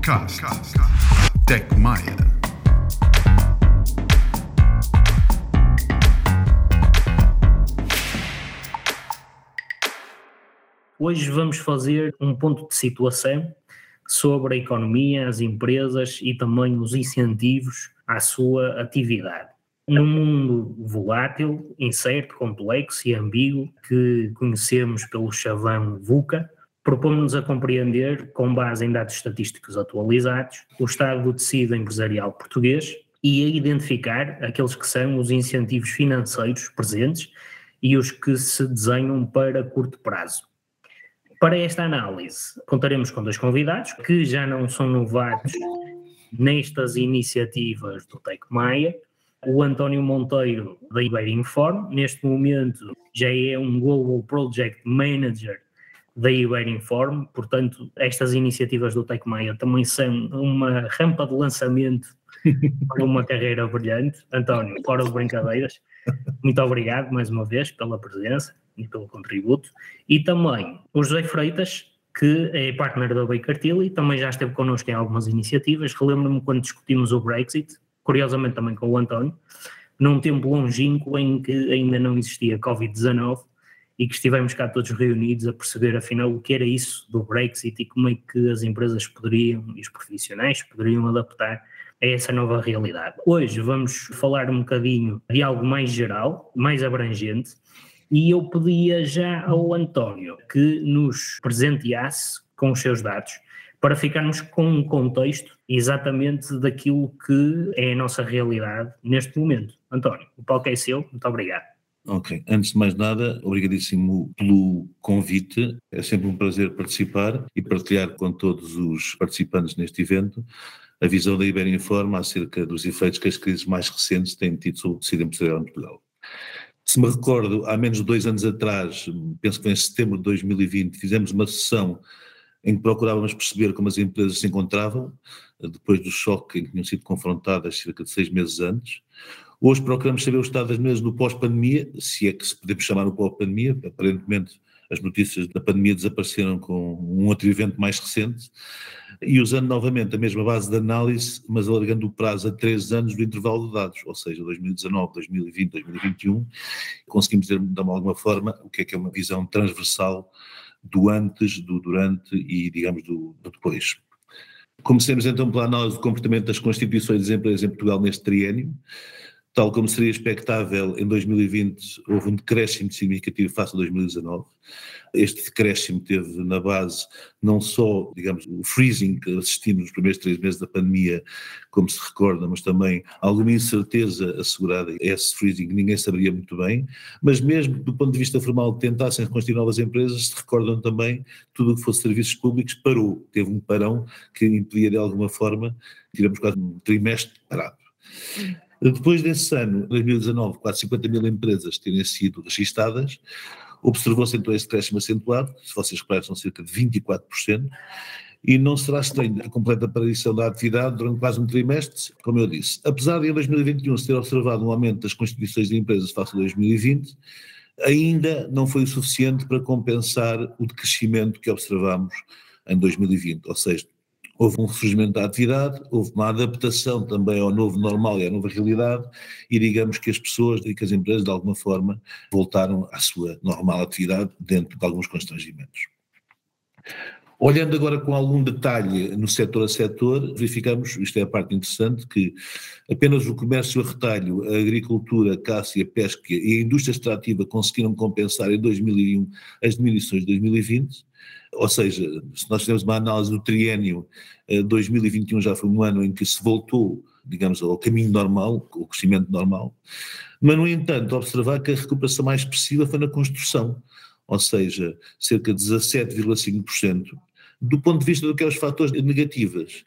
Podcast TechMaya. Hoje vamos fazer um ponto de situação sobre a economia, as empresas e também os incentivos à sua atividade. Num mundo volátil, incerto, complexo e ambíguo que conhecemos pelo chavão VUCA, propomos-nos a compreender, com base em dados estatísticos atualizados, o estado do tecido empresarial português e a identificar aqueles que são os incentivos financeiros presentes e os que se desenham para curto prazo. Para esta análise, contaremos com dois convidados que já não são novatos nestas iniciativas do Tech Maia, o António Monteiro da Iberinform, neste momento já é um Global Project Manager da Iberinform, portanto estas iniciativas do Tech Maia também são uma rampa de lançamento para uma carreira brilhante. António, fora de brincadeiras, muito obrigado mais uma vez pela presença e pelo contributo. E também o José Freitas, que é partner da Baker Tilly, também já esteve connosco em algumas iniciativas. Relembro-me quando discutimos o Brexit, curiosamente também com o António, num tempo longínquo em que ainda não existia Covid-19 e que estivemos cá todos reunidos a perceber afinal o que era isso do Brexit e como é que as empresas poderiam e os profissionais poderiam adaptar a essa nova realidade. Hoje vamos falar um bocadinho de algo mais geral, mais abrangente, e eu pedia já ao António que nos presenteasse com os seus dados para ficarmos com um contexto exatamente daquilo que é a nossa realidade neste momento. António, o palco é seu, muito obrigado. Ok, antes de mais nada, obrigadíssimo pelo convite. É sempre um prazer participar e partilhar com todos os participantes neste evento a visão da Iberinforma acerca dos efeitos que as crises mais recentes têm tido sobre o tecido empresarial em Portugal. Se me recordo, há menos de dois anos atrás, penso que em setembro de 2020, fizemos uma sessão em que procurávamos perceber como as empresas se encontravam, depois do choque em que tinham sido confrontadas cerca de seis meses antes. Hoje procuramos saber o estado das mesas no pós-pandemia, se é que se podemos chamar o pós-pandemia, aparentemente as notícias da pandemia desapareceram com um outro evento mais recente, e usando novamente a mesma base de análise, mas alargando o prazo a três anos do intervalo de dados, ou seja, 2019, 2020, 2021, conseguimos dizer de alguma forma o que é que é uma visão transversal do antes, do durante e, digamos, do, do depois. Comecemos então pela análise do comportamento das constituições de empresas em Portugal neste triênio. Tal como seria expectável, em 2020 houve um decréscimo significativo face a 2019. Este decréscimo teve na base não só, digamos, o freezing que assistimos nos primeiros três meses da pandemia, como se recorda, mas também alguma incerteza assegurada, esse freezing ninguém saberia muito bem, mas mesmo do ponto de vista formal, tentassem constituir novas empresas, se recordam também, tudo o que fosse serviços públicos parou, teve um parão que impedia de alguma forma, tiramos quase um trimestre parado. Depois desse ano, 2019, quase 50 mil empresas terem sido registadas, observou-se então esse crescimento acentuado, se vocês reparem são cerca de 24%, e não será estranho a completa aparição da atividade durante quase um trimestre, como eu disse. Apesar de em 2021 se ter observado um aumento das constituições de empresas face a 2020, ainda não foi o suficiente para compensar o decrescimento que observamos em 2020, ou seja, houve um ressurgimento da atividade, houve uma adaptação também ao novo normal e à nova realidade, e digamos que as pessoas e que as empresas, de alguma forma, voltaram à sua normal atividade dentro de alguns constrangimentos. Olhando agora com algum detalhe no setor a setor, verificamos, isto é a parte interessante, que apenas o comércio a retalho, a agricultura, a caça e a pesca e a indústria extrativa conseguiram compensar em 2001 as diminuições de 2020, ou seja, se nós fizermos uma análise do triênio, 2021 eh, já foi um ano em que se voltou, digamos, ao caminho normal, ao crescimento normal, mas, no entanto, observar que a recuperação mais expressiva foi na construção, ou seja, cerca de 17,5%. Do ponto de vista do que é os fatores negativos,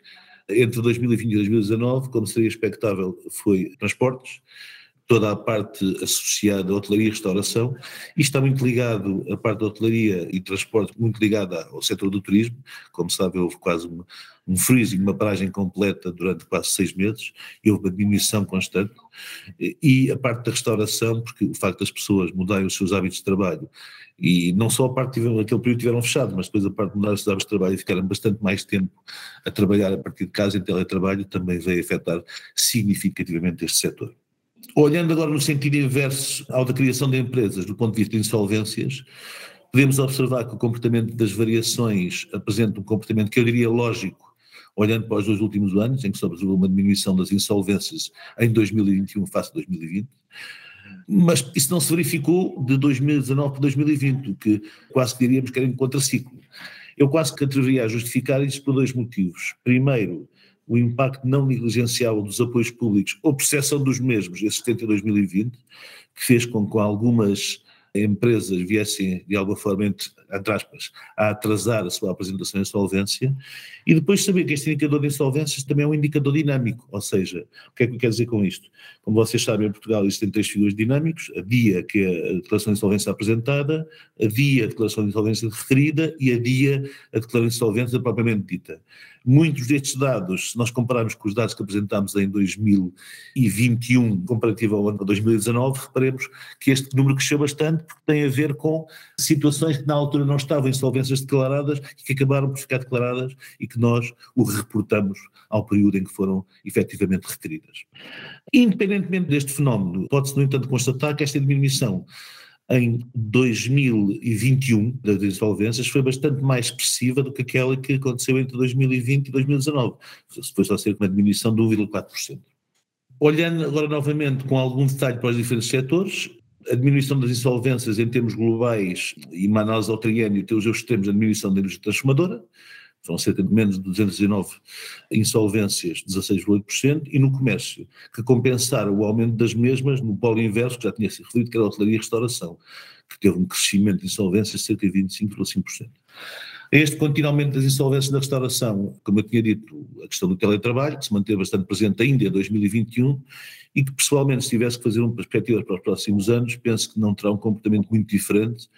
entre 2020 e 2019, como seria expectável, foi transportes, toda a parte associada à hotelaria e restauração, e está muito ligado, a parte da hotelaria e transporte, muito ligada ao setor do turismo, como sabe houve quase uma, um freezing, uma paragem completa durante quase seis meses, e houve uma diminuição constante, e a parte da restauração, porque o facto das pessoas mudarem os seus hábitos de trabalho, e não só a parte daquele período tiveram fechado, mas depois a parte de mudar os seus hábitos de trabalho e ficaram bastante mais tempo a trabalhar a partir de casa em teletrabalho, também veio afetar significativamente este setor. Olhando agora no sentido inverso ao da criação de empresas, do ponto de vista de insolvências, podemos observar que o comportamento das variações apresenta um comportamento que eu diria lógico, olhando para os dois últimos anos, em que se observou uma diminuição das insolvências em 2021 face a 2020, mas isso não se verificou de 2019 para 2020, o que quase diríamos que era em contraciclo. Eu quase que atreveria a justificar isso por dois motivos. Primeiro, o impacto não negligenciável dos apoios públicos ou percepção dos mesmos existente em 2020, que fez com que algumas empresas viessem, de alguma forma, entre, aspas, a atrasar a sua apresentação de insolvência, e depois saber que este indicador de insolvências também é um indicador dinâmico, ou seja, o que é que eu quero dizer com isto? Como vocês sabem, em Portugal existem três figuras dinâmicos, a DIA, que é a declaração de insolvência apresentada, a DIA, a declaração de insolvência referida, e a DIA, a declaração de insolvência propriamente dita. Muitos destes dados, se nós compararmos com os dados que apresentámos em 2021, comparativo ao ano de 2019, reparemos que este número cresceu bastante, porque tem a ver com situações que na altura não estavam insolvências declaradas e que acabaram por ficar declaradas e que nós o reportamos ao período em que foram efetivamente requeridas. Independentemente deste fenómeno, pode-se, no entanto, constatar que esta diminuição em 2021 das insolvências foi bastante mais expressiva do que aquela que aconteceu entre 2020 e 2019. Foi só cerca de uma diminuição de 1,4%. Olhando agora novamente com algum detalhe para os diferentes setores, a diminuição das insolvências em termos globais e uma análise ao triênio tem os extremos da diminuição da indústria transformadora, são cerca de menos de 209 insolvências, 16,8%, e no comércio, que compensaram o aumento das mesmas no polo inverso, que já tinha sido referido, que era a hotelaria e restauração, que teve um crescimento de insolvências de cerca de 25,5%. Este contínuo aumento das insolvências da restauração, como eu tinha dito, a questão do teletrabalho, que se manteve bastante presente ainda em 2021, e que pessoalmente, se tivesse que fazer uma perspectiva para os próximos anos, penso que não terá um comportamento muito diferente,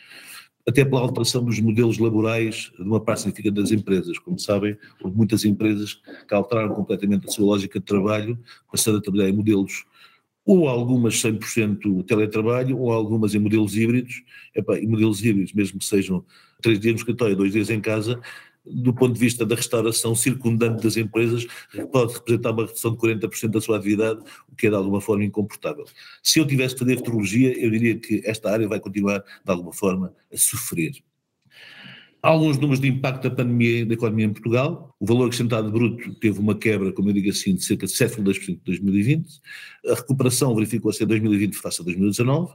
até pela alteração dos modelos laborais de uma parte significativa das empresas. Como sabem, houve muitas empresas que alteraram completamente a sua lógica de trabalho, passando a trabalhar em modelos ou algumas 100% teletrabalho, ou algumas em modelos híbridos, e modelos híbridos, mesmo que sejam três dias no escritório, dois dias em casa, do ponto de vista da restauração circundante das empresas, pode representar uma redução de 40% da sua atividade, o que é de alguma forma incomportável. Se eu tivesse que fazer futurologia, eu diria que esta área vai continuar, de alguma forma, a sofrer. Há alguns números de impacto da pandemia da economia em Portugal. O valor acrescentado bruto teve uma quebra, como eu digo assim, de cerca de 7,2% em 2020. A recuperação verificou-se em 2020 face a 2019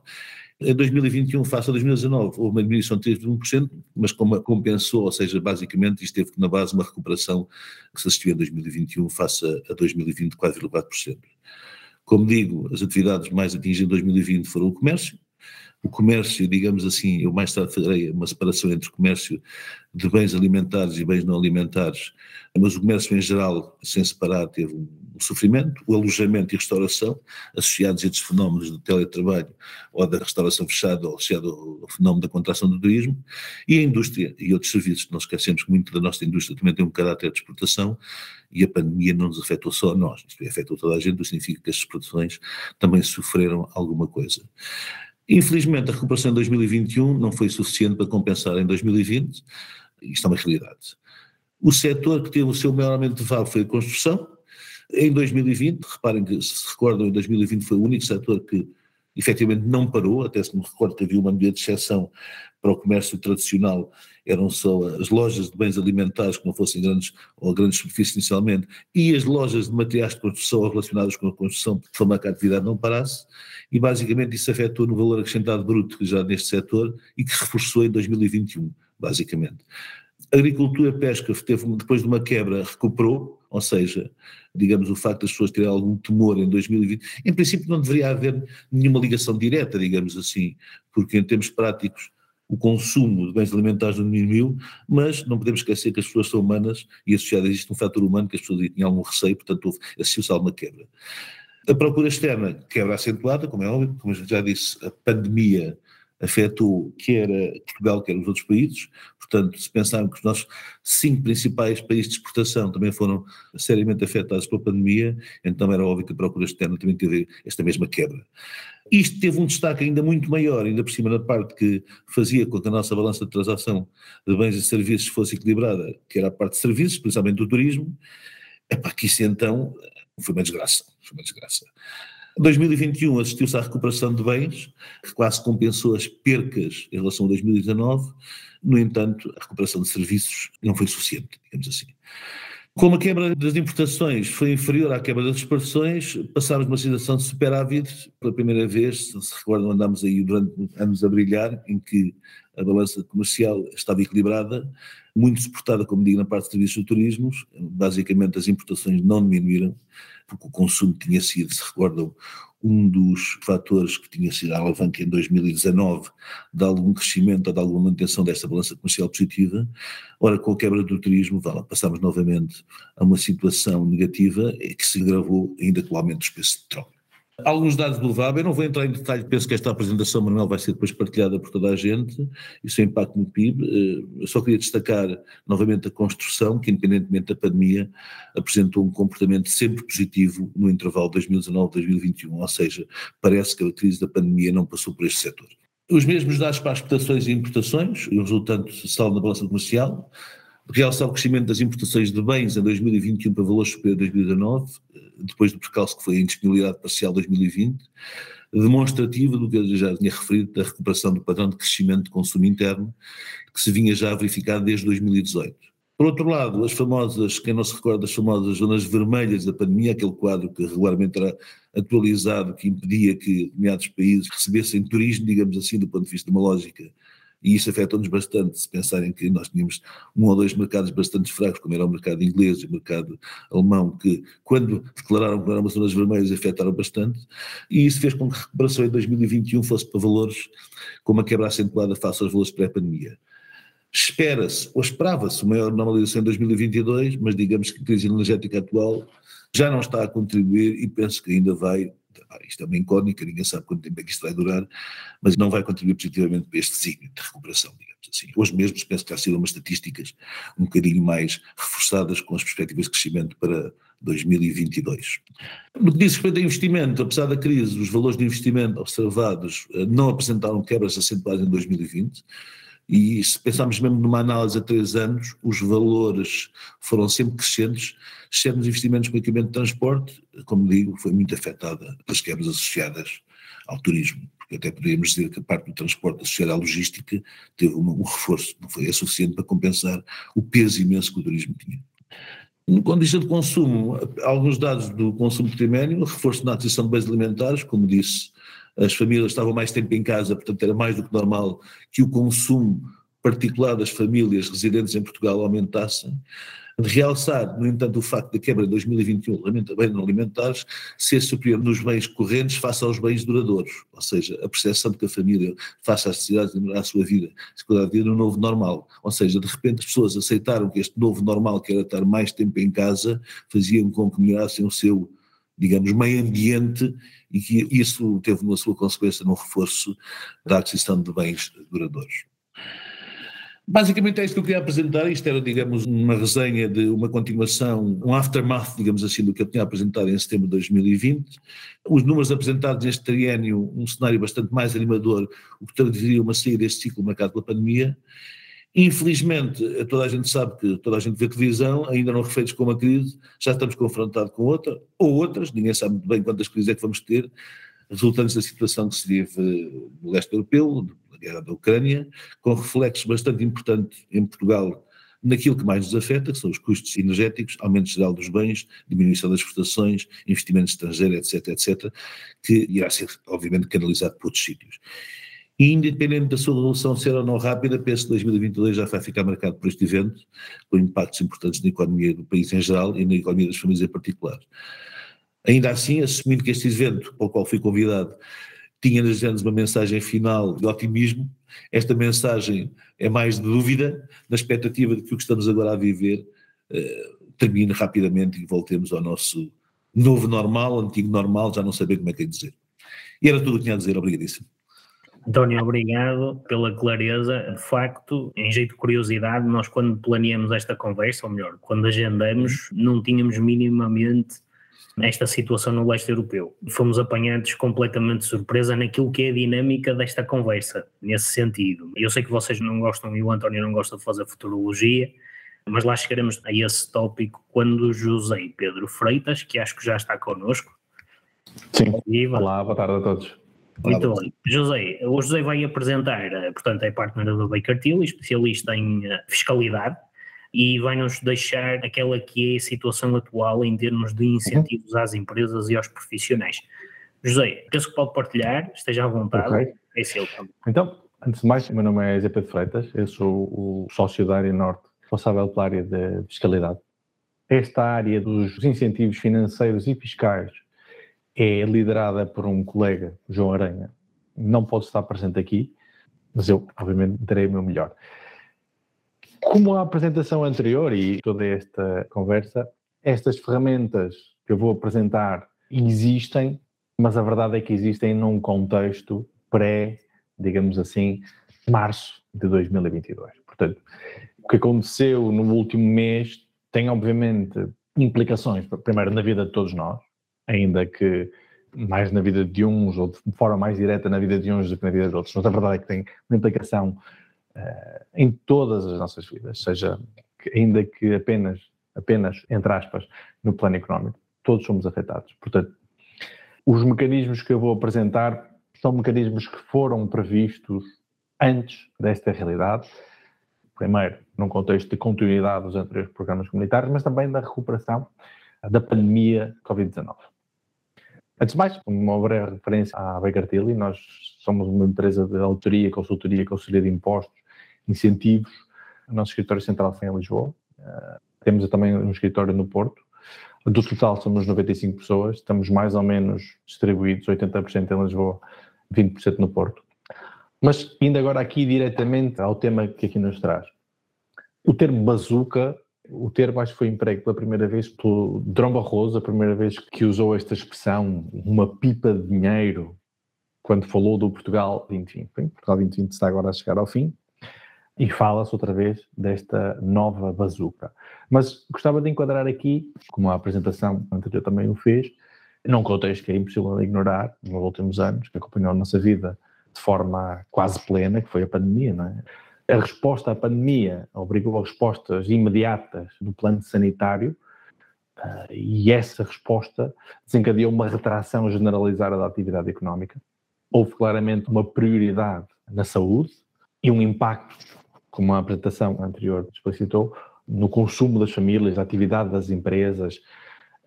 em 2021, face a 2019, houve uma diminuição de 3,1%, mas compensou, ou seja, basicamente isto teve na base uma recuperação que se assistiu em 2021 face a 2020 de 4,4%. Como digo, as atividades mais atingidas em 2020 foram o comércio, o comércio, digamos assim, eu mais tarde farei uma separação entre o comércio de bens alimentares e bens não alimentares, mas o comércio em geral, sem separar, teve um sofrimento, o alojamento e restauração, associados a estes fenómenos de teletrabalho ou da restauração fechada, ou associado ao fenómeno da contração do turismo, e a indústria e outros serviços. Não esquecemos que muito da nossa indústria também tem um caráter de exportação e a pandemia não nos afetou só a nós, isto afetou toda a gente, isso significa que as exportações também sofreram alguma coisa. Infelizmente, a recuperação em 2021 não foi suficiente para compensar em 2020, isto é uma realidade. O setor que teve o seu maior aumento de valor foi a construção. Em 2020, reparem que, se recordam, em 2020 foi o único setor que efetivamente não parou, até se me recordo que havia uma medida de exceção para o comércio tradicional, eram só as lojas de bens alimentares que não fossem grandes ou grandes superfícies inicialmente, e as lojas de materiais de construção relacionadas com a construção, de forma que a atividade não parasse, e basicamente isso afetou no valor acrescentado bruto que já neste setor e que reforçou em 2021, basicamente. A agricultura pesca teve, depois de uma quebra, recuperou, ou seja, digamos, o facto das pessoas terem algum temor em 2020, em princípio não deveria haver nenhuma ligação direta, digamos assim, porque em termos práticos o consumo de bens alimentares diminuiu, mas não podemos esquecer que as pessoas são humanas e associado existe um fator humano que as pessoas tinham algum receio, portanto associou-se a alguma quebra. A procura externa, quebra acentuada, como é óbvio, como já disse, a pandemia afetou quer Portugal, quer os outros países. Portanto, se pensarmos que os nossos cinco principais países de exportação também foram seriamente afetados pela pandemia, então era óbvio que a procura externa também teve esta mesma quebra. Isto teve um destaque ainda muito maior, ainda por cima da parte que fazia com que a nossa balança de transação de bens e serviços fosse equilibrada, que era a parte de serviços, principalmente do turismo. Epá, que isso então foi uma desgraça, foi uma desgraça. 2021 assistiu-se à recuperação de bens, que quase compensou as percas em relação a 2019, no entanto, a recuperação de serviços não foi suficiente, digamos assim. Como a quebra das importações foi inferior à quebra das exportações, passámos uma situação de superávit pela primeira vez, se recordam, andámos aí durante anos a brilhar, em que a balança comercial estava equilibrada, muito suportada, como digo, na parte de serviços de turismo, basicamente as importações não diminuíram, porque o consumo tinha sido, se recordam, um dos fatores que tinha sido a alavanca em 2019 de algum crescimento ou de alguma manutenção desta balança comercial positiva. Ora, com a quebra do turismo, passamos novamente a uma situação negativa que se agravou ainda com o aumento dos preços de petróleo. Alguns dados do VAB, eu não vou entrar em detalhe, penso que esta apresentação, Manuel, vai ser depois partilhada por toda a gente, e seu impacto no PIB. Eh, eu só queria destacar novamente a construção, que independentemente da pandemia, apresentou um comportamento sempre positivo no intervalo 2019-2021, ou seja, parece que a crise da pandemia não passou por este setor. Os mesmos dados para as exportações e importações, o resultante saldo na balança comercial, realçar o crescimento das importações de bens em 2021 para valores superiores a 2019, depois do percalço que foi a indisponibilidade parcial de 2020, demonstrativa do que eu já tinha referido da recuperação do padrão de crescimento de consumo interno, que se vinha já a verificar desde 2018. Por outro lado, as famosas, quem não se recorda das famosas zonas vermelhas da pandemia, aquele quadro que regularmente era atualizado, que impedia que determinados países recebessem turismo, digamos assim, do ponto de vista de uma lógica e isso afetou-nos bastante, se pensarem que nós tínhamos um ou dois mercados bastante fracos, como era o mercado inglês e o mercado alemão, que quando declararam que eram zonas vermelhas afetaram bastante, e isso fez com que a recuperação em 2021 fosse para valores com uma quebra acentuada face aos valores pré-pandemia. Espera-se, ou esperava-se, uma maior normalização em 2022, mas digamos que a crise energética atual já não está a contribuir e penso que ainda vai isto é uma incógnita, ninguém sabe quanto tempo é que isto vai durar, mas não vai contribuir positivamente para este signo de recuperação, digamos assim. Hoje mesmo penso que há sido umas estatísticas um bocadinho mais reforçadas com as perspectivas de crescimento para 2022. No que diz respeito a investimento, apesar da crise, os valores de investimento observados eh, não apresentaram quebras acentuadas em 2020, e se pensarmos mesmo numa análise a três anos, os valores foram sempre crescentes, exceto nos investimentos com equipamento de transporte, como digo, foi muito afetada pelas quebras associadas ao turismo, porque até poderíamos dizer que a parte do transporte associada à logística teve um, um reforço, não foi é suficiente para compensar o peso imenso que o turismo tinha. No condição de consumo, alguns dados do consumo primário, reforço na aquisição de bens alimentares, como disse, as famílias estavam mais tempo em casa, portanto era mais do que normal que o consumo particular das famílias residentes em Portugal aumentasse. Realçar, no entanto, o facto da quebra de 2021 de bens não alimentares ser superior nos bens correntes face aos bens duradouros, ou seja, a percepção de que a família faça as necessidades de melhorar a sua vida, se cuidar de no novo normal, ou seja, de repente as pessoas aceitaram que este novo normal, que era estar mais tempo em casa, faziam com que melhorassem o seu digamos, meio ambiente e que isso teve uma sua consequência no reforço da aquisição de bens duradouros. Basicamente é isto que eu queria apresentar, isto era, digamos, uma resenha de uma continuação, um aftermath, digamos assim, do que eu tinha apresentado em setembro de 2020. Os números apresentados neste triênio, um cenário bastante mais animador, o que traduziria uma saída deste ciclo marcado pela pandemia, Infelizmente, toda a gente sabe que toda a gente vê televisão, ainda não refeitos com uma crise, já estamos confrontados com outra, ou outras, ninguém sabe muito bem quantas crises é que vamos ter, resultantes da situação que se vive no leste europeu, guerra da Ucrânia, com reflexos bastante importantes em Portugal naquilo que mais nos afeta, que são os custos energéticos, aumento geral dos bens, diminuição das exportações, investimento estrangeiro, etc., etc., que irá ser, obviamente, canalizado por outros sítios. E independente da sua evolução ser ou não rápida, penso que 2022 já vai ficar marcado por este evento, com impactos importantes na economia do país em geral e na economia das famílias em particular. Ainda assim, assumindo que este evento, para o qual fui convidado, tinha nas anos uma mensagem final de otimismo, esta mensagem é mais de dúvida, na expectativa de que o que estamos agora a viver eh, termine rapidamente e voltemos ao nosso novo normal, antigo normal, já não saber como é que é dizer. E era tudo o que tinha a dizer, obrigadíssimo. António, obrigado pela clareza. De facto, em jeito de curiosidade, nós quando planeamos esta conversa, ou melhor, quando agendamos, não tínhamos minimamente esta situação no leste europeu. Fomos apanhados completamente de surpresa naquilo que é a dinâmica desta conversa, nesse sentido. Eu sei que vocês não gostam e o António não gosta de fazer futurologia, mas lá chegaremos a esse tópico quando José Pedro Freitas, que acho que já está connosco. Sim, Viva. olá, boa tarde a todos. Muito bem. José, o José vai apresentar, eh, portanto, é partner da Baker Tilly, especialista em eh, fiscalidade, e vai-nos deixar aquela que é a situação atual em termos de incentivos às empresas e aos profissionais. José, penso que pode partilhar, esteja à vontade. Okay. É seu também. Então, antes de mais, meu nome é Zé Pedro Freitas, eu sou o sócio da área norte, responsável pela área de fiscalidade. Esta área dos incentivos financeiros e fiscais é liderada por um colega, João Aranha. Não pode estar presente aqui, mas eu, obviamente, darei o meu melhor. Como a apresentação anterior e toda esta conversa, estas ferramentas que eu vou apresentar existem, mas a verdade é que existem num contexto pré, digamos assim, março de 2022. Portanto, o que aconteceu no último mês tem, obviamente, implicações, primeiro, na vida de todos nós, ainda que mais na vida de uns ou de forma mais direta na vida de uns do que na vida de outros. Mas a verdade é que tem uma implicação em todas as nossas vidas, seja que, ainda que apenas, apenas, entre aspas, no plano económico. Todos somos afetados. Portanto, os mecanismos que eu vou apresentar são mecanismos que foram previstos antes desta realidade. Primeiro, num contexto de continuidade dos anteriores programas comunitários, mas também da recuperação da pandemia Covid-19. Antes de mais, uma breve referência à Baker Tilly, nós somos uma empresa de autoria, consultoria, conselheiro de impostos, incentivos. O nosso escritório central foi em Lisboa. Uh, temos também um escritório no Porto. Do total somos 95 pessoas, estamos mais ou menos distribuídos, 80% em Lisboa, 20% no Porto. Mas indo agora aqui diretamente ao tema que aqui nos traz. O termo bazuca o termo acho que foi emprego pela primeira vez pelo Drão Barroso, a primeira vez que usou esta expressão, uma pipa de dinheiro, quando falou do Portugal 2020. Portugal 2020 está agora a chegar ao fim e fala-se outra vez desta nova bazuca. Mas gostava de enquadrar aqui, como a apresentação anterior também o fez, num contexto que é impossível de ignorar nos últimos anos, que acompanhou a nossa vida de forma quase plena, que foi a pandemia, não é? a resposta à pandemia obrigou a respostas imediatas do plano sanitário uh, e essa resposta desencadeou uma retração generalizada da atividade económica. Houve claramente uma prioridade na saúde e um impacto, como a apresentação anterior explicitou, no consumo das famílias, na atividade das empresas.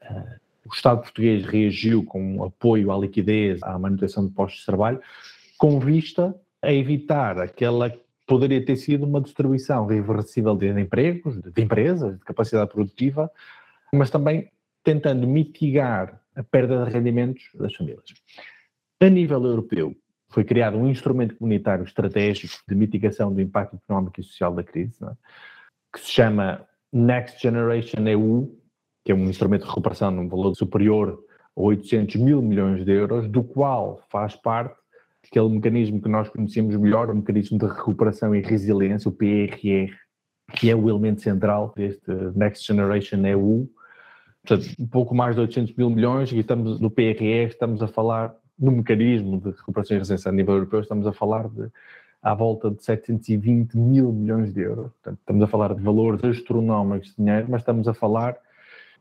Uh, o Estado português reagiu com apoio à liquidez, à manutenção de postos de trabalho, com vista a evitar aquela poderia ter sido uma distribuição reversível de empregos, de empresas, de capacidade produtiva, mas também tentando mitigar a perda de rendimentos das famílias. A nível europeu, foi criado um instrumento comunitário estratégico de mitigação do impacto económico e social da crise, é? que se chama Next Generation EU, que é um instrumento de recuperação num valor superior a 800 mil milhões de euros, do qual faz parte aquele mecanismo que nós conhecemos melhor, o mecanismo de recuperação e resiliência, o PRR, que é o elemento central deste Next Generation EU. Portanto, um pouco mais de 800 mil milhões e estamos no PRR, estamos a falar no mecanismo de recuperação e resiliência a nível europeu, estamos a falar de à volta de 720 mil milhões de euros. Portanto, estamos a falar de valores astronómicos de dinheiro, mas estamos a falar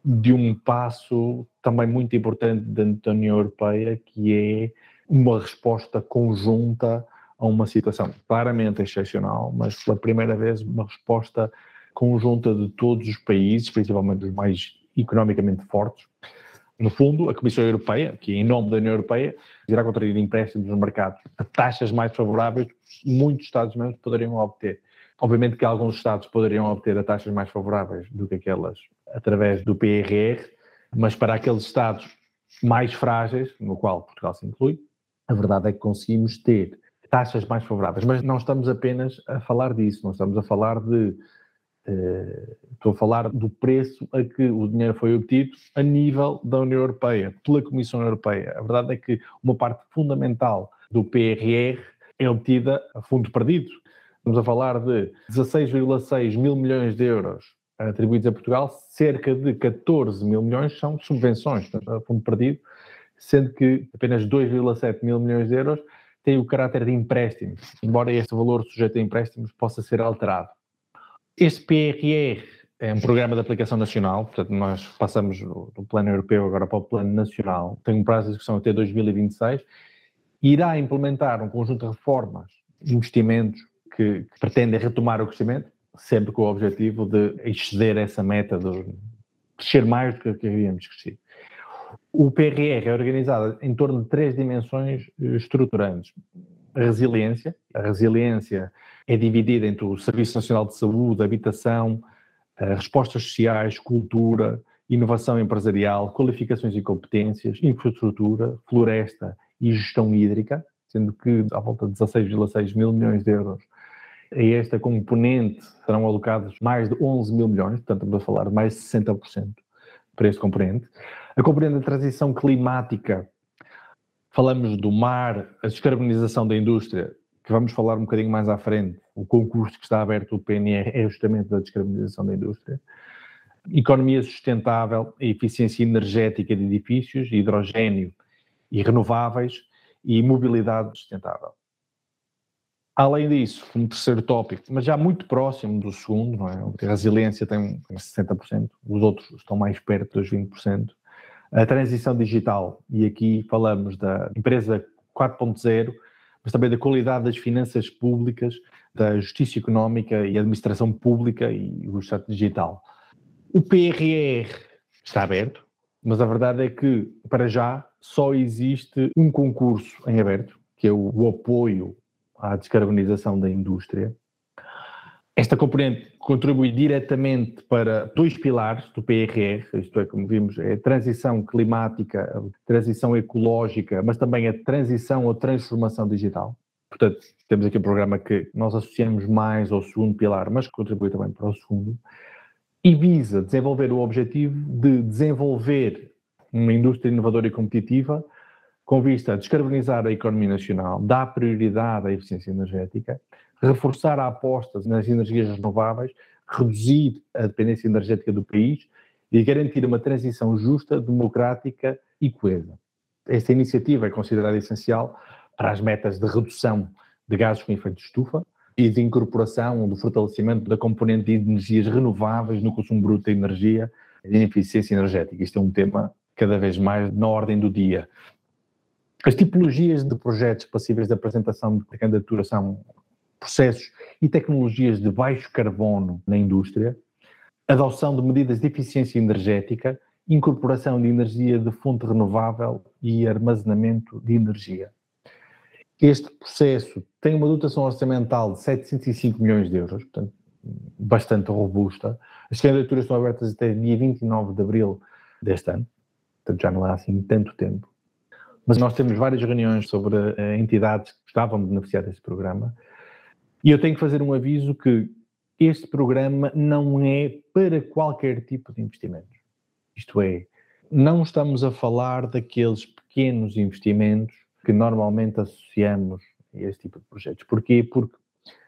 de um passo também muito importante da União Europeia, que é uma resposta conjunta a uma situação claramente excepcional, mas pela primeira vez uma resposta conjunta de todos os países, principalmente os mais economicamente fortes. No fundo, a Comissão Europeia, que em nome da União Europeia, irá contrair empréstimos nos mercados a taxas mais favoráveis, muitos Estados membros poderiam obter. Obviamente que alguns Estados poderiam obter a taxas mais favoráveis do que aquelas através do PRR, mas para aqueles Estados mais frágeis, no qual Portugal se inclui, a verdade é que conseguimos ter taxas mais favoráveis, mas não estamos apenas a falar disso, não estamos a falar de. Uh, estou a falar do preço a que o dinheiro foi obtido a nível da União Europeia, pela Comissão Europeia. A verdade é que uma parte fundamental do PRR é obtida a fundo perdido. Estamos a falar de 16,6 mil milhões de euros atribuídos a Portugal, cerca de 14 mil milhões são subvenções, a fundo perdido, sendo que apenas 2,7 mil milhões de euros têm o caráter de empréstimo, embora este valor sujeito a empréstimos possa ser alterado. Este PRR é um programa de aplicação nacional, portanto nós passamos do, plano europeu agora para o plano nacional, tem um prazo de execução até 2026, irá implementar um conjunto de reformas, investimentos que, que pretendem retomar o crescimento, sempre com o objetivo de exceder essa meta de crescer mais do que havíamos crescido. O PRR é organizado em torno de três dimensões estruturantes. A resiliência. A resiliência é dividida entre o Serviço Nacional de Saúde, habitação, eh, respostas sociais, cultura, inovação empresarial, qualificações e competências, infraestrutura, floresta e gestão hídrica, sendo que à volta de 16,6 mil milhões de euros a esta componente serão alocados mais de 11 mil milhões, portanto estamos a falar de mais de 60% para este componente. A componente da transição climática, falamos do mar, a descarbonização da indústria, que vamos falar um bocadinho mais à frente. O concurso que está aberto do PNR é justamente da descarbonização da indústria. Economia sustentável, eficiência energética de edifícios, hidrogênio e renováveis e mobilidade sustentável. Além disso, um terceiro tópico, mas já muito próximo do segundo, não é? a resiliência tem 60%, os outros estão mais perto dos 20%. A transição digital, e aqui falamos da empresa 4.0, mas também da qualidade das finanças públicas, da justiça económica e administração pública e o Estado digital. O PRR está aberto, mas a verdade é que, para já, só existe um concurso em aberto, que é o, o apoio à descarbonização da indústria. Esta componente contribui diretamente para dois pilares do PRR, isto é, como vimos, é a transição climática, a transição ecológica, mas também a transição ou transformação digital. Portanto, temos aqui um programa que nós associamos mais ao segundo pilar, mas que contribui também para o segundo, e visa desenvolver o objetivo de desenvolver uma indústria inovadora e competitiva com vista a descarbonizar a economia nacional, dar prioridade à eficiência energética, reforçar a aposta nas energias renováveis, reduzir a dependência energética do país e garantir uma transição justa, democrática e coesa. Esta iniciativa é considerada essencial para as metas de redução de gases com efeito de estufa e de incorporação do fortalecimento da componente de energias renováveis no consumo bruto de energia e de eficiência energética. Isto é um tema cada vez mais na ordem do dia. As tipologias de projetos passíveis de apresentação de candidatura são processos e tecnologias de baixo carbono na indústria, adoção de medidas de eficiência energética, incorporação de energia de fonte renovável e armazenamento de energia. Este processo tem uma dotação orçamental de 705 milhões de euros, portanto, bastante robusta. As candidaturas estão abertas até dia 29 de abril deste ano, portanto já não há assim tanto tempo. Mas nós temos várias reuniões sobre uh, entidades que estavam a beneficiar deste programa e eu tenho que fazer um aviso que este programa não é para qualquer tipo de investimentos. Isto é, não estamos a falar daqueles pequenos investimentos que normalmente associamos a este tipo de projetos. Porquê? Porque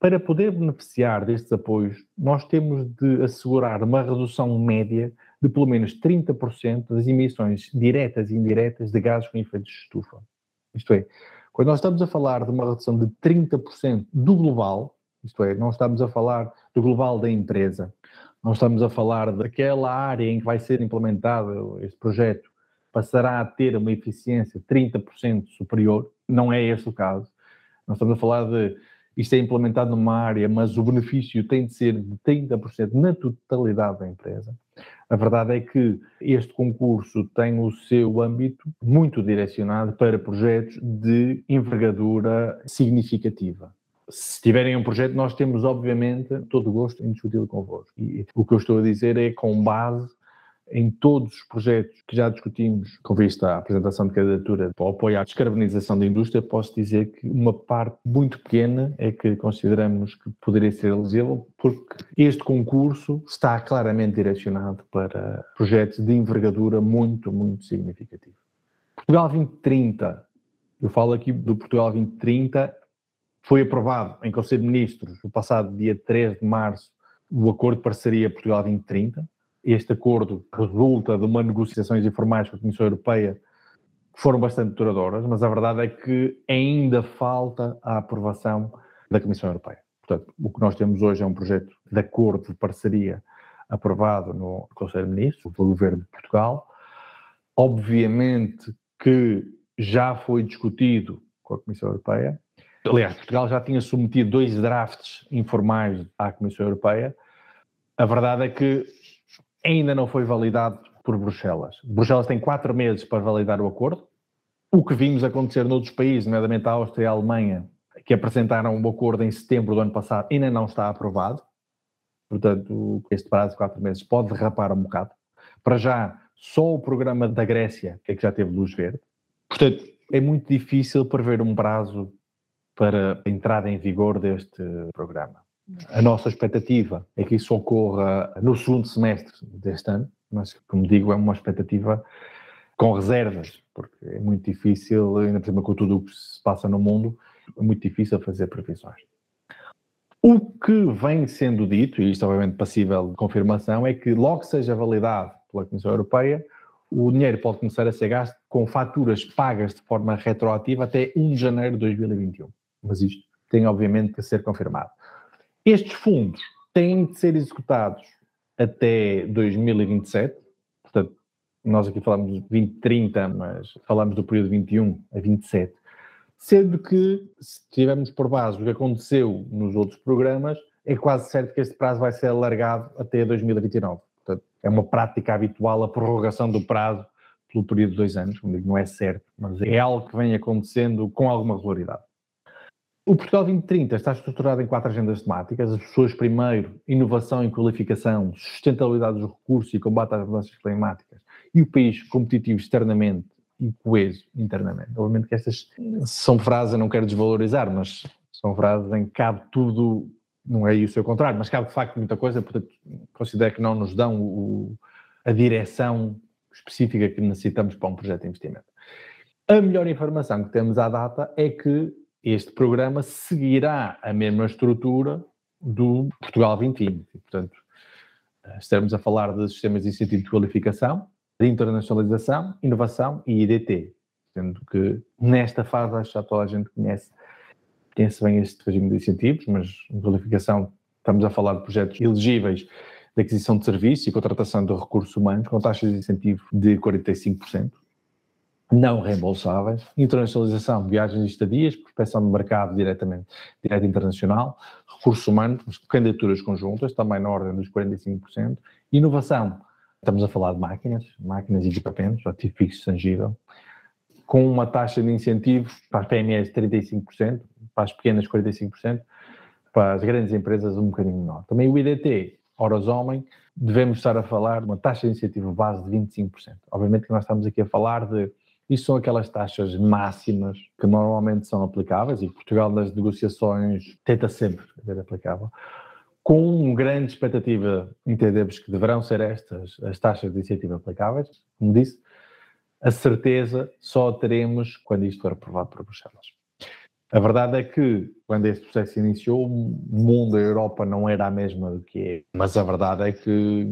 para poder beneficiar destes apoios, nós temos de assegurar uma redução média de pelo menos 30% das emissões diretas e indiretas de gases com efeito de estufa. Isto é, quando nós estamos a falar de uma redução de 30% do global, isto é, não estamos a falar do global da empresa, não estamos a falar daquela área em que vai ser implementado este projeto, passará a ter uma eficiência 30% superior, não é esse o caso. Nós estamos a falar de isto é implementado numa área, mas o benefício tem de ser de 30% na totalidade da empresa. A verdade é que este concurso tem o seu âmbito muito direcionado para projetos de envergadura significativa. Se tiverem um projeto, nós temos, obviamente, todo o gosto em discuti-lo convosco. E o que eu estou a dizer é com base em todos os projetos que já discutimos com vista à apresentação de candidatura para o apoio à descarbonização da indústria, posso dizer que uma parte muito pequena é que consideramos que poderia ser elegível, porque este concurso está claramente direcionado para projetos de envergadura muito, muito significativa. Portugal 2030, eu falo aqui do Portugal 2030 Foi aprovado em Conselho de Ministros, no passado dia 3 de março, o Acordo de Parceria Portugal 2030. Este acordo resulta de uma negociações informais com a Comissão Europeia que foram bastante duradouras, mas a verdade é que ainda falta a aprovação da Comissão Europeia. Portanto, o que nós temos hoje é um projeto de acordo de parceria aprovado no Conselho de Ministros, pelo Governo de Portugal. Obviamente que já foi discutido com a Comissão Europeia. Aliás, Portugal já tinha submetido dois drafts informais à Comissão Europeia. A verdade é que ainda não foi validado por Bruxelas. Bruxelas tem quatro meses para validar o acordo. O que vimos acontecer noutros países, nomeadamente a Áustria e a Alemanha, que apresentaram o acordo em setembro do ano passado, ainda não está aprovado. Portanto, este prazo de quatro meses pode derrapar um bocado. Para já, só o programa da Grécia é que já teve luz verde. Portanto, é muito difícil prever um prazo para a entrada em vigor deste programa. A nossa expectativa é que isso ocorra no segundo semestre deste ano, mas, como digo, é uma expectativa com reservas, porque é muito difícil, ainda por cima com tudo o que se passa no mundo, é muito difícil fazer previsões. O que vem sendo dito, e isto obviamente passível de confirmação, é que logo seja validado pela Comissão Europeia, o dinheiro pode começar a ser gasto com faturas pagas de forma retroativa até 1 de janeiro de 2021. Mas isto tem obviamente que ser confirmado. Estes fundos têm de ser executados até 2027, portanto, nós aqui falamos de 2030, mas falamos do período 21 a 27, sendo que, se tivermos por base o que aconteceu nos outros programas, é quase certo que este prazo vai ser alargado até 2029. Portanto, é uma prática habitual a prorrogação do prazo pelo período de dois anos, como digo, não é certo, mas é algo que vem acontecendo com alguma regularidade. O Portugal 2030 está estruturado em quatro agendas temáticas. As pessoas, primeiro, inovação e qualificação, sustentabilidade dos recursos e combate às mudanças climáticas. E o país competitivo externamente e coeso internamente. Obviamente que estas são frases, não quero desvalorizar, mas são frases em que cabe tudo, não é isso o contrário, mas cabe de facto muita coisa, portanto, considero que não nos dão o, a direção específica que necessitamos para um projeto de investimento. A melhor informação que temos à data é que este programa seguirá a mesma estrutura do Portugal 2020. portanto, eh, estamos a falar de sistemas de incentivo de qualificação, de internacionalização, inovação e IDT. Sendo que nesta fase, acho que toda a gente conhece, conhece bem este regime de incentivos, mas em qualificação estamos a falar de projetos elegíveis de aquisição de serviços e contratação de recursos humanos com taxas de incentivo de 45% não reembolsáveis, internacionalização, viagens e estadias, prospecção de mercado diretamente, direto internacional, recursos humanos, candidaturas conjuntas, também na ordem dos 45%, inovação, estamos a falar de máquinas, máquinas e equipamentos, ativo fixo tangível, com uma taxa de incentivo para as PMEs 35%, para as pequenas 45%, para as grandes empresas um bocadinho menor. Também o IDT, horas homem, devemos estar a falar de uma taxa de incentivo base de 25%. Obviamente que nós estamos aqui a falar de isso são aquelas taxas máximas que normalmente são aplicáveis e Portugal nas negociações tenta sempre ser aplicável. Com grande expectativa, entendemos que deverão ser estas as taxas de incentivo aplicáveis, como disse, a certeza só teremos quando isto for aprovado por Bruxelas. A verdade é que, quando este processo iniciou, o mundo, a Europa não era a mesma do que é. Mas a verdade é que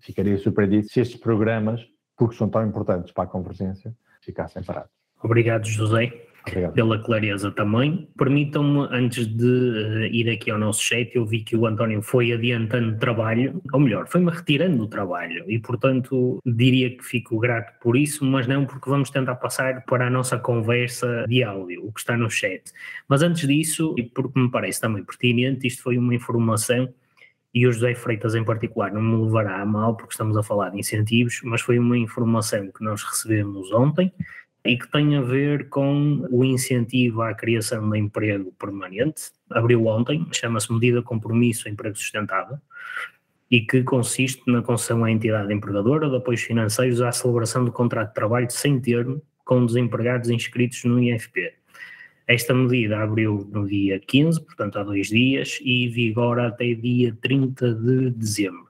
ficaria surpreendido se estes programas, porque são tão importantes para a convergência, ficassem parados. Obrigado, José. Obrigado. Pela clareza também. Permitam-me, antes de uh, ir aqui ao nosso chat, eu vi que o António foi adiantando trabalho, ou melhor, foi-me retirando o trabalho, e portanto diria que fico grato por isso, mas não porque vamos tentar passar para a nossa conversa de áudio, o que está no chat. Mas antes disso, e porque me parece também pertinente, isto foi uma informação e o José Freitas em particular não me levará a mal porque estamos a falar de incentivos, mas foi uma informação que nós recebemos ontem e que tem a ver com o incentivo à criação de emprego permanente. Abriu ontem, chama-se Medida Compromisso Emprego Sustentável e que consiste na concessão à entidade empregadora de apoios financeiros à celebração do contrato de trabalho sem termo com desempregados inscritos no IFP. Esta medida abriu no dia 15, portanto há dois dias, e vigora até dia 30 de dezembro.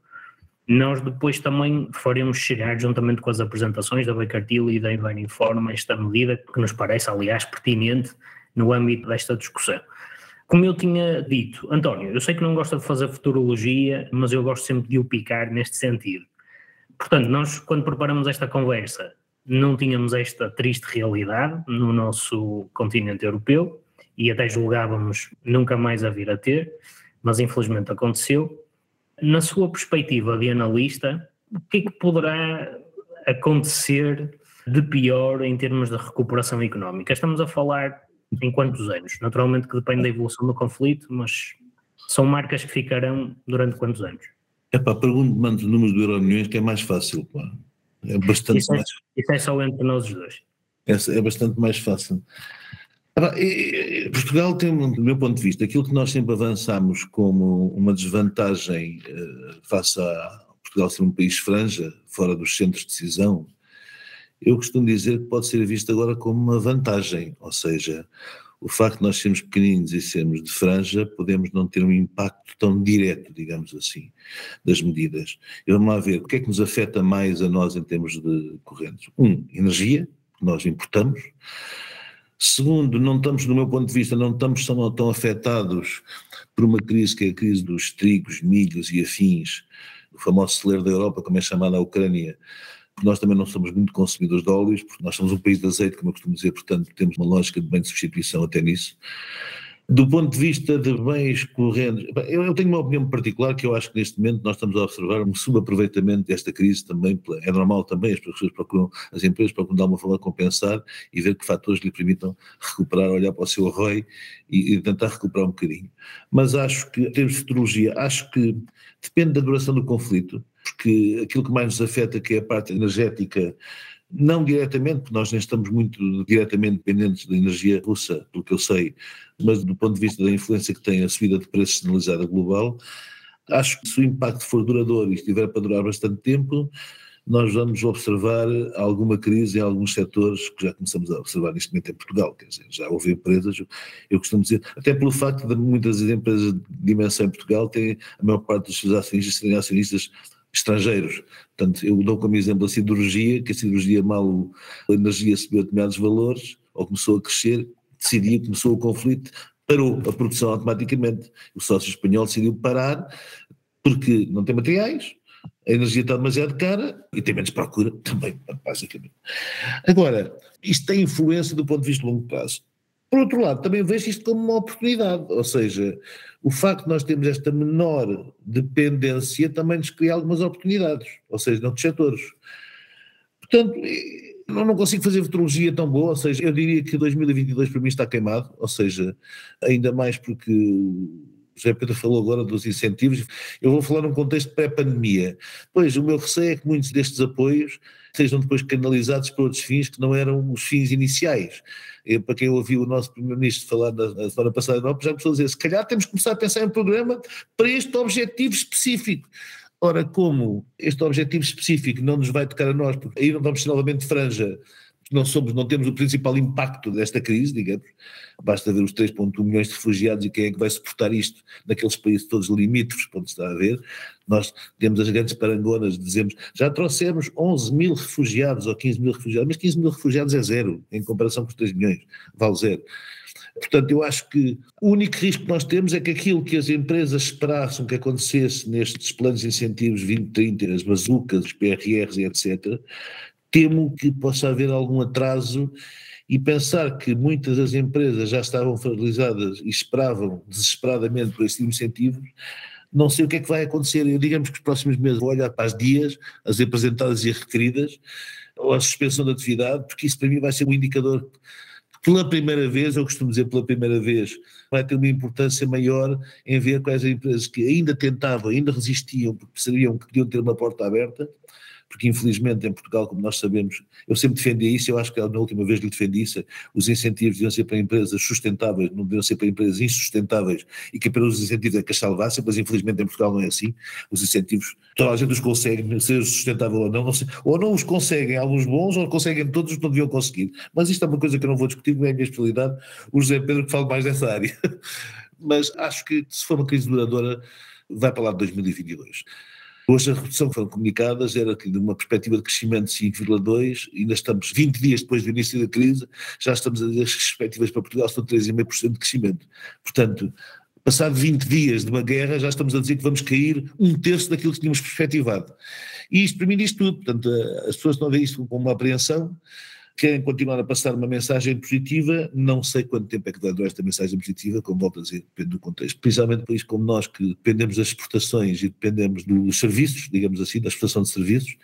Nós depois também faremos chegar, juntamente com as apresentações da Baker Tilly e da Ivan Informa, esta medida que nos parece, aliás, pertinente no âmbito desta discussão. Como eu tinha dito, António, eu sei que não gosta de fazer futurologia, mas eu gosto sempre de o picar neste sentido. Portanto, nós, quando preparamos esta conversa, não tínhamos esta triste realidade no nosso continente europeu e até julgávamos nunca mais a vir a ter, mas infelizmente aconteceu. Na sua perspectiva de analista, o que é que poderá acontecer de pior em termos de recuperação económica? Estamos a falar em quantos anos? Naturalmente que depende da evolução do conflito, mas são marcas que ficarão durante quantos anos? É pá, pergunto-me os números do Euro Milhões que é mais fácil, pá. É bastante isso é, mais. Isso é só entre nós os dois. É, é bastante mais fácil. Portugal tem, do meu ponto de vista, aquilo que nós sempre avançamos como uma desvantagem uh, face a Portugal ser um país franja, fora dos centros de decisão, eu costumo dizer que pode ser visto agora como uma vantagem, ou seja, o facto de nós sermos pequeninos e sermos de franja, podemos não ter um impacto tão direto, digamos assim, das medidas. E vamos lá ver, o que é que nos afeta mais a nós em termos de correntes? Um, energia, que nós importamos. Segundo, não estamos, do meu ponto de vista, não estamos tão, tão afetados por uma crise que é a crise dos trigos, milhos e afins, o famoso celeiro da Europa, como é chamada a Ucrânia, porque nós também não somos muito consumidores de óleos, porque nós somos um país de azeite, como eu costumo dizer, portanto temos uma lógica de bem de substituição até nisso. Do ponto de vista de bens correntes, eu, tenho uma opinião particular que eu acho que neste momento nós estamos a observar um subaproveitamento desta crise também, é normal também, as pessoas procuram, as empresas procuram de alguma forma compensar e ver que fatores lhe permitam recuperar, olhar para o seu ROI e, e tentar recuperar um bocadinho. Mas acho que, em termos de futurologia, acho que depende da duração do conflito, porque aquilo que mais nos afeta, que é a parte energética, não diretamente, porque nós nem estamos muito diretamente dependentes da energia russa, pelo que eu sei, mas do ponto de vista da influência que tem a subida de preços generalizada global, acho que se o impacto for duradouro e estiver para durar bastante tempo, nós vamos observar alguma crise em alguns setores que já começamos a observar neste momento em Portugal, quer dizer, já houve empresas, eu costumo dizer, até pelo facto de muitas empresas de dimensão em Portugal terem, a maior parte dos seus acionistas serem acionistas estrangeiros. Portanto, eu dou como exemplo a siderurgia, que a siderurgia mal a energia subiu a determinados valores, ou começou a crescer, decidia, começou o conflito, parou a produção automaticamente. O sócio espanhol decidiu parar porque não tem materiais, a energia está demasiado cara e tem menos procura também, basicamente. Agora, isto tem influência do ponto de vista de longo prazo. Por outro lado, também vejo isto como uma oportunidade, ou seja, o facto de nós termos esta menor dependência também nos cria algumas oportunidades, ou seja, noutros setores. Portanto, não, não consigo fazer futurologia tão boa, ou seja, eu diria que 2022 para mim está queimado, ou seja, ainda mais porque José Pedro falou agora dos incentivos, eu vou falar num contexto pré-pandemia. Pois, o meu receio é que muitos destes apoios sejam depois canalizados para outros fins que não eram os fins iniciais. Para quem ouviu o nosso Primeiro-Ministro falar na, na, semana passada, já começou a dizer, se calhar temos que começar a pensar em um programa para este objetivo específico. Ora, como este objetivo específico não nos vai tocar a nós, porque aí não vamos ser novamente franja não somos, não temos o principal impacto desta crise, digamos, basta ver os 3.1 milhões de refugiados e quem é que vai suportar isto naqueles países todos limítrofes, onde está a ver, nós temos as grandes parangonas, dizemos, já trouxemos 11 mil refugiados ou 15 mil refugiados, mas 15 mil refugiados é zero, em comparação com os 3 milhões, vale zero. Portanto, eu acho que o único risco que nós temos é que aquilo que as empresas esperassem que acontecesse nestes planos de incentivos 2030, as bazucas, os PRRs e etc., temo que possa haver algum atraso e pensar que muitas das empresas já estavam fragilizadas e esperavam desesperadamente por estes incentivos, não sei o que é que vai acontecer. Eu digamos que os próximos meses vou olhar para as dias, as apresentadas e as requeridas, ou a suspensão da atividade, porque isso para mim vai ser um indicador pela primeira vez, eu costumo dizer pela primeira vez, vai ter uma importância maior em ver quais as empresas que ainda tentavam, ainda resistiam, porque sabiam que podiam ter uma porta aberta, porque infelizmente em Portugal, como nós sabemos, eu sempre defendi isso, eu acho que na última vez lhe defendi isso, os incentivos deviam ser para empresas sustentáveis, não deviam ser para empresas insustentáveis e que apenas os incentivos é que as salvassem, mas infelizmente em Portugal não é assim, os incentivos, toda a gente os consegue, ser sustentável ou não, não ou não os conseguem, alguns bons, ou conseguem todos os que não deviam conseguir, mas isto é uma coisa que eu não vou discutir, não é a minha especialidade, o José Pedro que fala mais dessa área, mas acho que se for uma crise duradoura, vai para lá de 2022. Hoje a redução que foram comunicadas era que de uma perspectiva de crescimento de 5,2, ainda estamos 20 dias depois do início da crise, já estamos a dizer as perspectivas para Portugal são 3,5% de crescimento. Portanto, passado 20 dias de uma guerra, já estamos a dizer que vamos cair um terço daquilo que tínhamos perspectivado. E isto para mim diz tudo, portanto, as pessoas não veem isto com uma apreensão, querem continuar a passar uma mensagem positiva, não sei quanto tempo é que dá esta mensagem positiva, como volto a dizer, depende do contexto. Precisamente por isso, como nós que dependemos das exportações e dependemos dos serviços, digamos assim, da exportação de serviços,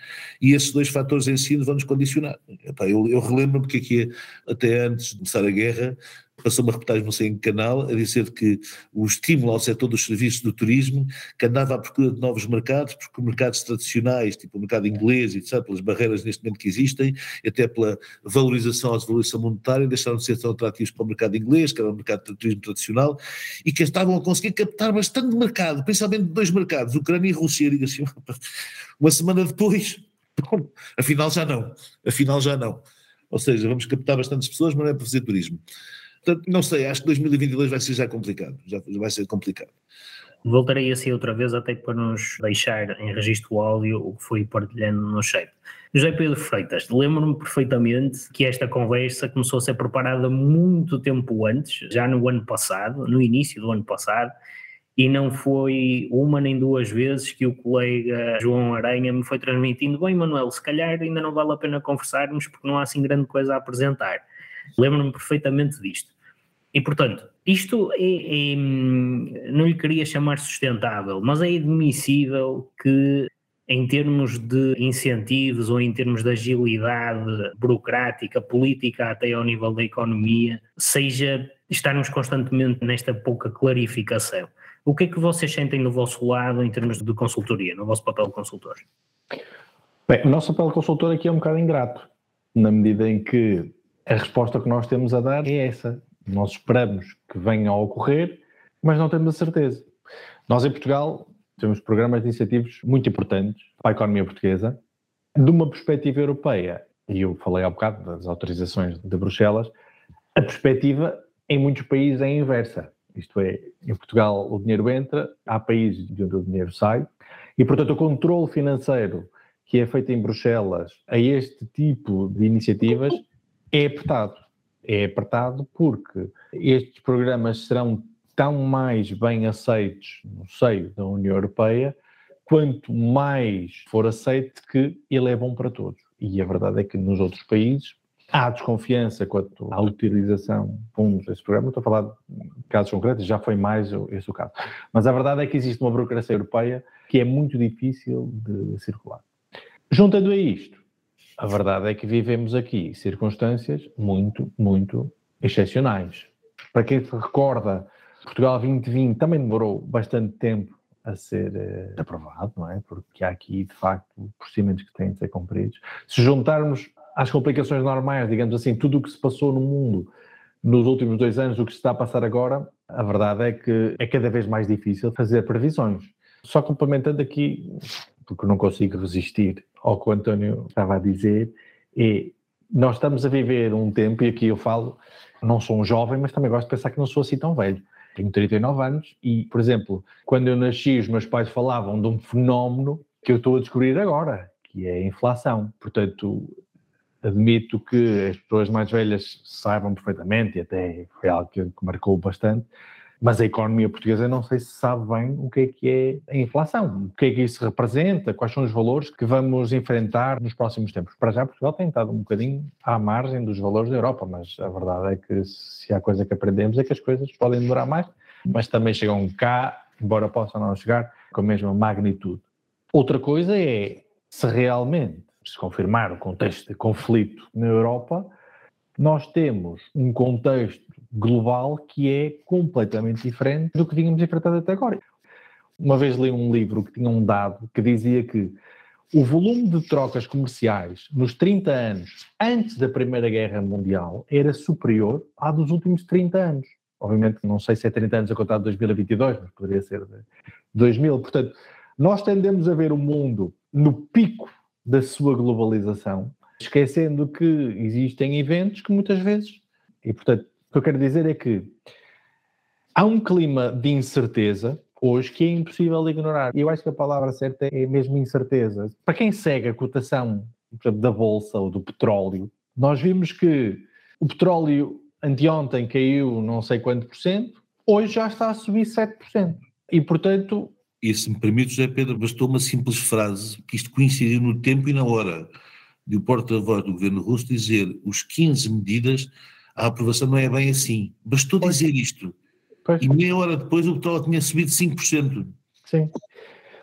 e esses dois fatores em si vão nos condicionar. Eu, eu relembro-me que aqui, até antes de começar a guerra, passou uma reportagem, em que canal, a dizer que o estímulo ao setor dos serviços do turismo, que andava à procura de novos mercados, porque mercados tradicionais, tipo o mercado inglês, etc., pelas barreiras neste momento que existem, até pela valorização, a desvalorização monetária, deixaram de ser tão atrativos para o mercado inglês, que era o mercado de turismo tradicional, e que estavam a conseguir captar bastante mercado, principalmente dois mercados, Ucrânia e Rússia, diga assim, uma semana depois, bom, afinal já não, afinal já não. Ou seja, vamos captar bastantes pessoas, mas não é para fazer turismo. Portanto, não sei, acho que 2022 vai ser já complicado, já vai ser complicado. Voltarei assim outra vez, até para nos deixar em registro áudio o que fui partilhando no chat. José Pedro Freitas, lembro-me perfeitamente que esta conversa começou a ser preparada muito tempo antes, já no ano passado, no início do ano passado, e não foi uma nem duas vezes que o colega João Aranha me foi transmitindo: bem, Manuel, se calhar ainda não vale a pena conversarmos porque não há assim grande coisa a apresentar. Lembro-me perfeitamente disto. E, portanto, isto é, é, não lhe queria chamar sustentável, mas é admissível que, em termos de incentivos ou em termos de agilidade burocrática, política, até ao nível da economia, seja estarmos constantemente nesta pouca clarificação. O que é que vocês sentem do vosso lado em termos de consultoria, no vosso papel de consultor? Bem, o nosso papel de consultor aqui é um bocado ingrato, na medida em que a resposta que nós temos a dar é essa. Nós esperamos que venha a ocorrer, mas não temos a certeza. Nós em Portugal temos programas de incentivos muito importantes para a economia portuguesa. De uma perspectiva europeia, e eu falei há bocado das autorizações de Bruxelas, a perspectiva em muitos países é inversa. Isto é, em Portugal o dinheiro entra, há países de onde o dinheiro sai, e portanto o controle financeiro que é feito em Bruxelas a este tipo de iniciativas é apertado é apertado porque estes programas serão tão mais bem aceitos no seio da União Europeia quanto mais for aceito que ele é bom para todos. E a verdade é que nos outros países há desconfiança quanto à utilização de fundos desse programa. Estou a falar de casos concretos, já foi mais esse o caso. Mas a verdade é que existe uma burocracia europeia que é muito difícil de circular. Juntando a isto, a verdade é que vivemos aqui circunstâncias muito, muito excepcionais. Para quem se recorda, Portugal 2020 também demorou bastante tempo a ser uh, aprovado, não é? Porque há aqui, de facto, procedimentos que têm de ser cumpridos. Se juntarmos às complicações normais, digamos assim, tudo o que se passou no mundo nos últimos dois anos, o que se está a passar agora, a verdade é que é cada vez mais difícil fazer previsões. Só complementando aqui, porque não consigo resistir ao que o António estava a dizer, é nós estamos a viver um tempo, e aqui eu falo, não sou um jovem, mas também gosto de pensar que não sou assim tão velho. Tenho 39 anos e, por exemplo, quando eu nasci, os meus pais falavam de um fenómeno que eu estou a descobrir agora, que é a inflação. Portanto, admito que as pessoas mais velhas saibam perfeitamente, e até foi algo que marcou bastante, mas a economia portuguesa não sei se sabe bem o que é que é a inflação, o que é que isso representa, quais são os valores que vamos enfrentar nos próximos tempos. Para já Portugal tem estado um bocadinho à margem dos valores da Europa, mas a verdade é que se há coisa que aprendemos é que as coisas podem demorar mais, mas também chegam cá, embora possam não chegar com a mesma magnitude. Outra coisa é se realmente se confirmar o contexto de conflito na Europa, nós temos um contexto global que é completamente diferente do que tínhamos enfrentado até agora. Uma vez li um livro que tinha um dado que dizia que o volume de trocas comerciais nos 30 anos antes da Primeira Guerra Mundial era superior à dos últimos 30 anos. Obviamente, não sei se é 30 anos a contar de 2022, mas poderia ser de 2000. Portanto, nós tendemos a ver o mundo no pico da sua globalização, esquecendo que existem eventos que muitas vezes, e portanto, que eu quero dizer é que há um clima de incerteza, hoje que é impossível ignorar. E eu acho que a palavra certa é mesmo incerteza. Para quem segue a cotação exemplo, da bolsa ou do petróleo, nós vimos que o petróleo anteontem caiu não sei quanto por cento, hoje já está a subir 7%. E, portanto... E se me permite, José Pedro, bastou uma simples frase, que isto coincidiu no tempo e na hora, de o porta-voz do governo russo dizer os 15 medidas, a aprovação não é bem assim. Bastou pois. dizer isto. Pois. E meia hora depois o petróleo tinha subido 5%. Sim.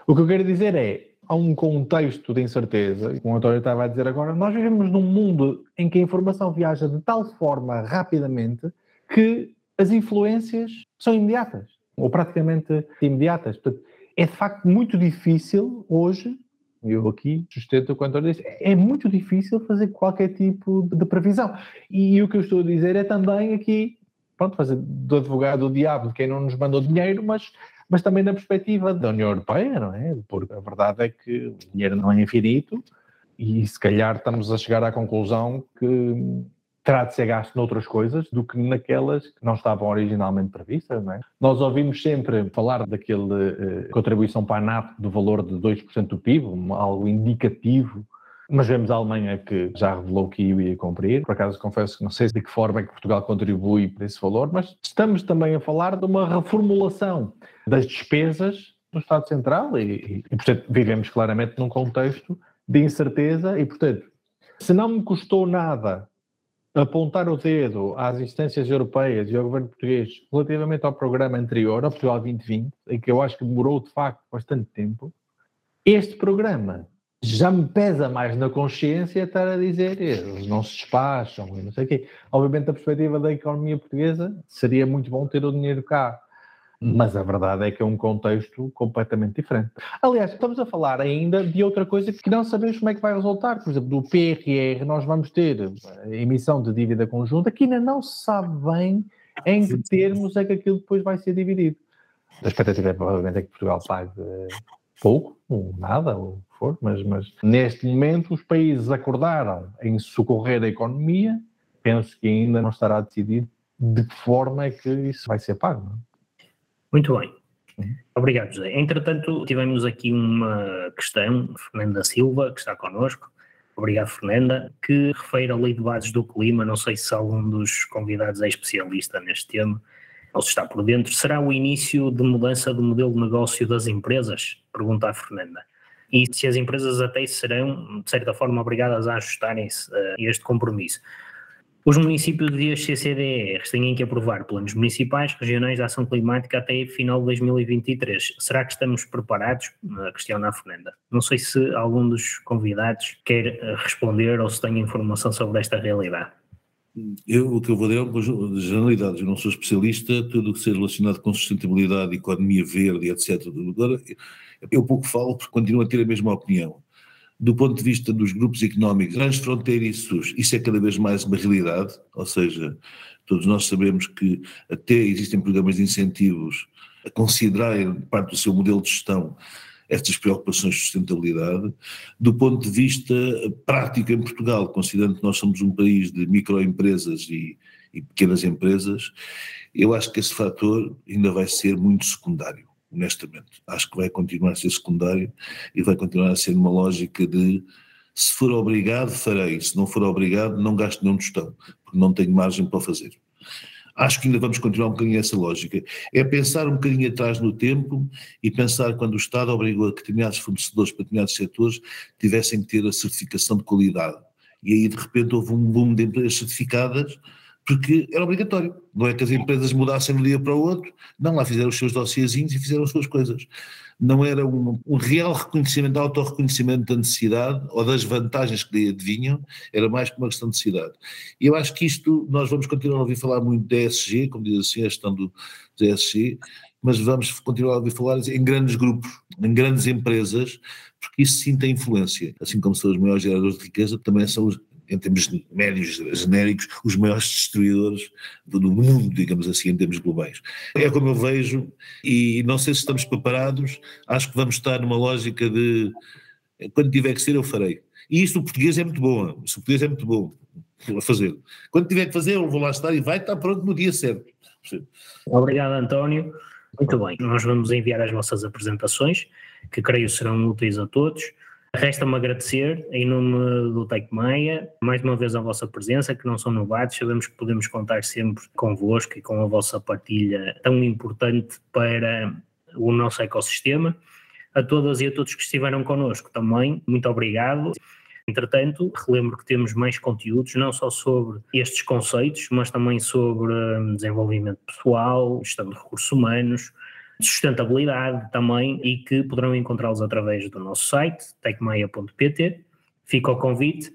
O que eu quero dizer é, há um contexto de incerteza, como o António estava a dizer agora, nós vivemos num mundo em que a informação viaja de tal forma rapidamente que as influências são imediatas, ou praticamente imediatas. Portanto, é de facto muito difícil hoje, eu aqui sustento o que o disse, é muito difícil fazer qualquer tipo de previsão. E o que eu estou a dizer é também aqui, pronto, fazer do advogado do diabo de quem não nos mandou dinheiro, mas, mas também na perspectiva da União Europeia, não é? Porque a verdade é que o dinheiro não é infinito e se calhar estamos a chegar à conclusão que terá de ser gasto noutras coisas do que naquelas que não estavam originalmente previstas. Não é? Nós ouvimos sempre falar daquele uh, contribuição para a NATO do valor de 2% do PIB, algo indicativo, mas vemos a Alemanha que já revelou que ia cumprir. Por acaso, confesso que não sei de que forma é que Portugal contribui para esse valor, mas estamos também a falar de uma reformulação das despesas do Estado Central e, e portanto, vivemos claramente num contexto de incerteza e, portanto, se não me custou nada apontar o dedo às instâncias europeias e ao governo português relativamente ao programa anterior, ao Portugal 2020, em que eu acho que demorou de facto bastante tempo, este programa já me pesa mais na consciência estar a dizer eles não se despacham e não sei o quê. Obviamente, da perspectiva da economia portuguesa, seria muito bom ter o dinheiro cá. Mas a verdade é que é um contexto completamente diferente. Aliás, estamos a falar ainda de outra coisa que não sabemos como é que vai resultar. Por exemplo, do PRR, nós vamos ter emissão de dívida conjunta que ainda não se sabe bem em que termos é que aquilo depois vai ser dividido. A expectativa é provavelmente é que Portugal pague pouco, ou nada, ou o que for, mas, mas neste momento os países acordaram em socorrer a economia, penso que ainda não estará decidido de que forma é que isso vai ser pago. Não? Muito bem. Uhum. Obrigado, José. Entretanto, tivemos aqui uma questão, Fernanda Silva, que está connosco. Obrigado, Fernanda, que refere a lei de bases do clima. Não sei se algum dos convidados é especialista neste tema ou se está por dentro. Será o início de mudança do modelo de negócio das empresas? Pergunta a Fernanda. E se as empresas até serão, de certa forma, obrigadas a ajustarem-se a este compromisso. Os municípios e as CCDRs têm que aprovar planos municipais, regionais de ação climática até final de 2023. Será que estamos preparados? A questão Fernanda. Não sei se algum dos convidados quer eh, responder ou se tem informação sobre esta realidade. Eu, o que eu vou dar é um conjunto de generalidades. Eu não sou especialista, tudo o que seja relacionado com sustentabilidade, economia verde, etc. Eu pouco falo porque continuo a ter a mesma opinião do ponto de vista dos grupos económicos transfronteiriços, isso é cada vez mais uma realidade, ou seja, todos nós sabemos que até existem programas de incentivos a considerarem parte do seu modelo de gestão estas preocupações de sustentabilidade. Do ponto de vista prático em Portugal, considerando que nós somos um país de microempresas e, e pequenas empresas, eu acho que esse fator ainda vai ser muito secundário honestamente. Acho que vai continuar a ser secundário e vai continuar a ser uma lógica de se for obrigado, farei, se não for obrigado, não gasto nenhum tostão, porque não tenho margem para fazer. Acho que ainda vamos continuar um bocadinho essa lógica. É pensar um bocadinho atrás no tempo e pensar quando o Estado obrigou a que determinados fornecedores para determinados setores tivessem que ter a certificação de qualidade. E aí, de repente, houve um boom de empresas certificadas porque era obrigatório. Não é que as empresas mudassem de um dia para o outro, não, lá fizeram os seus dossiêzinhos e fizeram as suas coisas. Não era um, um real reconhecimento, autorreconhecimento da necessidade ou das vantagens que adivinham, era mais que uma questão de necessidade. E eu acho que isto, nós vamos continuar a ouvir falar muito de ESG, como diz assim a questão do, do ESG, mas vamos continuar a ouvir falar em grandes grupos, em grandes empresas, porque isso sim tem influência. Assim como são os maiores geradores de riqueza, também são os, em termos médios genéricos, os maiores destruidores do, do, mundo, digamos assim, em termos globais. É como eu vejo, e não sei se estamos preparados, acho que vamos estar numa lógica de quando tiver que ser, eu farei. E isto o português é muito bom, o português é muito bom a fazer. Quando tiver que fazer, eu vou lá estar e vai estar pronto no dia certo. Obrigado, António. Muito bem, nós vamos enviar as vossas apresentações, que creio serão úteis a todos. Resta-me agradecer, em nome do Tec Maia, mais uma vez a vossa presença, que não são novatos, sabemos que podemos contar sempre convosco e com a vossa partilha tão importante para o nosso ecossistema. A todas e a todos que estiveram connosco também, muito obrigado. Entretanto, relembro que temos mais conteúdos, não só sobre estes conceitos, mas também sobre hum, desenvolvimento pessoal, gestão de recursos humanos, sustentabilidade também, e que poderão encontrá-los através do nosso site, tecmaia.pt. Fica o convite.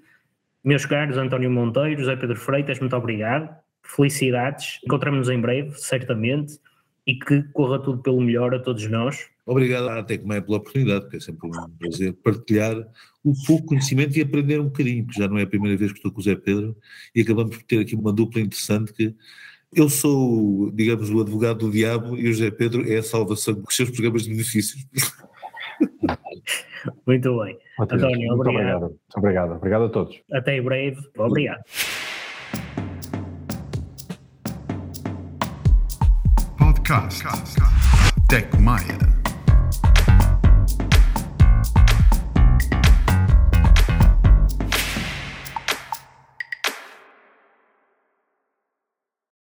Meus caros António Monteiro, José Pedro Freitas, muito obrigado. Felicidades. Encontramos-nos em breve, certamente, e que corra tudo pelo melhor a todos nós. Obrigado à Tecmaia pela oportunidade, porque é sempre um prazer partilhar o pouco conhecimento e aprender um bocadinho, porque já não é a primeira vez que estou com o José Pedro e acabamos por ter aqui uma dupla interessante que eu sou, digamos, o advogado do diabo e o José Pedro é a salvação com os seus programas de benefícios. Muito bem. António, muito obrigado. Muito obrigado. Obrigado a todos. Até em breve. Obrigado. Podcast Tech Maya.